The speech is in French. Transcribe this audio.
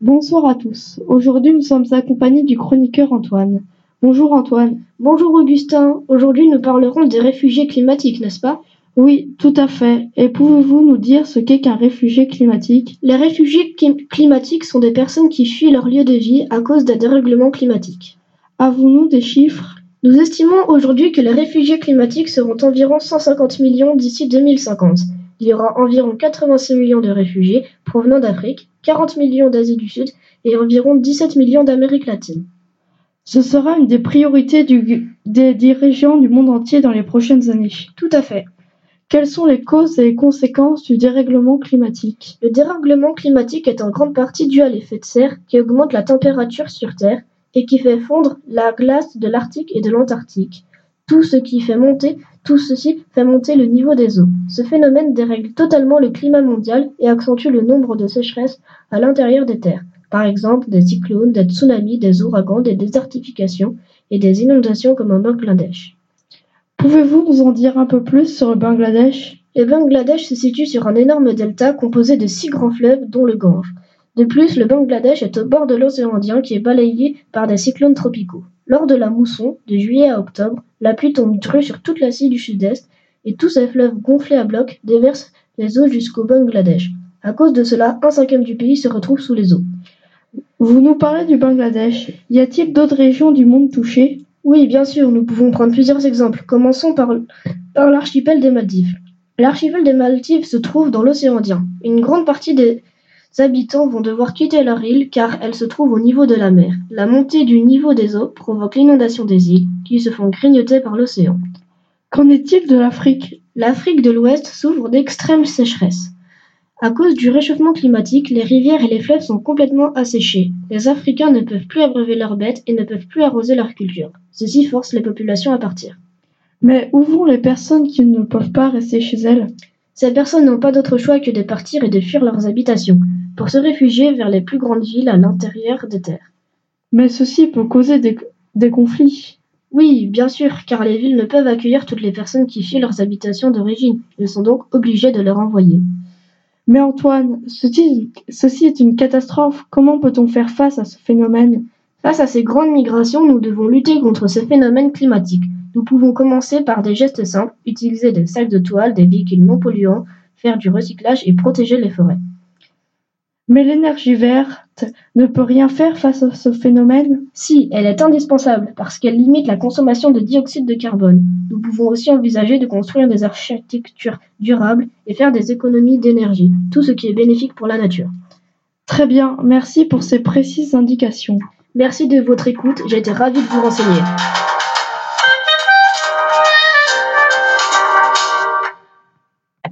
Bonsoir à tous. Aujourd'hui, nous sommes accompagnés du chroniqueur Antoine. Bonjour Antoine. Bonjour Augustin. Aujourd'hui, nous parlerons des réfugiés climatiques, n'est-ce pas? Oui, tout à fait. Et pouvez-vous nous dire ce qu'est qu'un réfugié climatique? Les réfugiés climatiques sont des personnes qui fuient leur lieu de vie à cause des dérèglements climatiques. Avons-nous des chiffres? Nous estimons aujourd'hui que les réfugiés climatiques seront environ 150 millions d'ici 2050. Il y aura environ 86 millions de réfugiés provenant d'Afrique, 40 millions d'Asie du Sud et environ 17 millions d'Amérique latine. Ce sera une des priorités des dirigeants du monde entier dans les prochaines années. Tout à fait. Quelles sont les causes et les conséquences du dérèglement climatique? Le dérèglement climatique est en grande partie dû à l'effet de serre qui augmente la température sur Terre et qui fait fondre la glace de l'Arctique et de l'Antarctique. Tout ce qui fait monter, tout ceci fait monter le niveau des eaux. Ce phénomène dérègle totalement le climat mondial et accentue le nombre de sécheresses à l'intérieur des terres. Par exemple, des cyclones, des tsunamis, des ouragans, des désertifications et des inondations comme au Bangladesh. Pouvez-vous nous en dire un peu plus sur le Bangladesh? Le Bangladesh se situe sur un énorme delta composé de six grands fleuves dont le Gange. De plus, le Bangladesh est au bord de l'océan Indien qui est balayé par des cyclones tropicaux. Lors de la mousson, de juillet à octobre, la pluie tombe crue sur toute l'Asie du Sud-Est et tous ces fleuves gonflés à bloc déversent les eaux jusqu'au Bangladesh. À cause de cela, un cinquième du pays se retrouve sous les eaux. Vous nous parlez du Bangladesh. Y a-t-il d'autres régions du monde touchées? Oui, bien sûr, nous pouvons prendre plusieurs exemples. Commençons par, par l'archipel des Maldives. L'archipel des Maldives se trouve dans l'océan Indien. Une grande partie des habitants vont devoir quitter leur île car elle se trouve au niveau de la mer. La montée du niveau des eaux provoque l'inondation des îles qui se font grignoter par l'océan. Qu'en est-il de l'Afrique? L'Afrique de l'Ouest souffre d'extrêmes sécheresses. À cause du réchauffement climatique, les rivières et les fleuves sont complètement asséchés. Les Africains ne peuvent plus abreuver leurs bêtes et ne peuvent plus arroser leurs cultures. Ceci force les populations à partir. Mais où vont les personnes qui ne peuvent pas rester chez elles? Ces personnes n'ont pas d'autre choix que de partir et de fuir leurs habitations pour se réfugier vers les plus grandes villes à l'intérieur des terres. Mais ceci peut causer des, conflits. Oui, bien sûr, car les villes ne peuvent accueillir toutes les personnes qui fuient leurs habitations d'origine. Elles sont donc obligées de leur envoyer. Mais Antoine, ceci, ceci est une catastrophe. Comment peut-on faire face à ce phénomène? Face à ces grandes migrations, nous devons lutter contre ce phénomène climatique. Nous pouvons commencer par des gestes simples, utiliser des sacs de toile, des véhicules non polluants, faire du recyclage et protéger les forêts. Mais l'énergie verte ne peut rien faire face à ce phénomène Si, elle est indispensable parce qu'elle limite la consommation de dioxyde de carbone. Nous pouvons aussi envisager de construire des architectures durables et faire des économies d'énergie, tout ce qui est bénéfique pour la nature. Très bien, merci pour ces précises indications. Merci de votre écoute, j'ai été ravi de vous renseigner.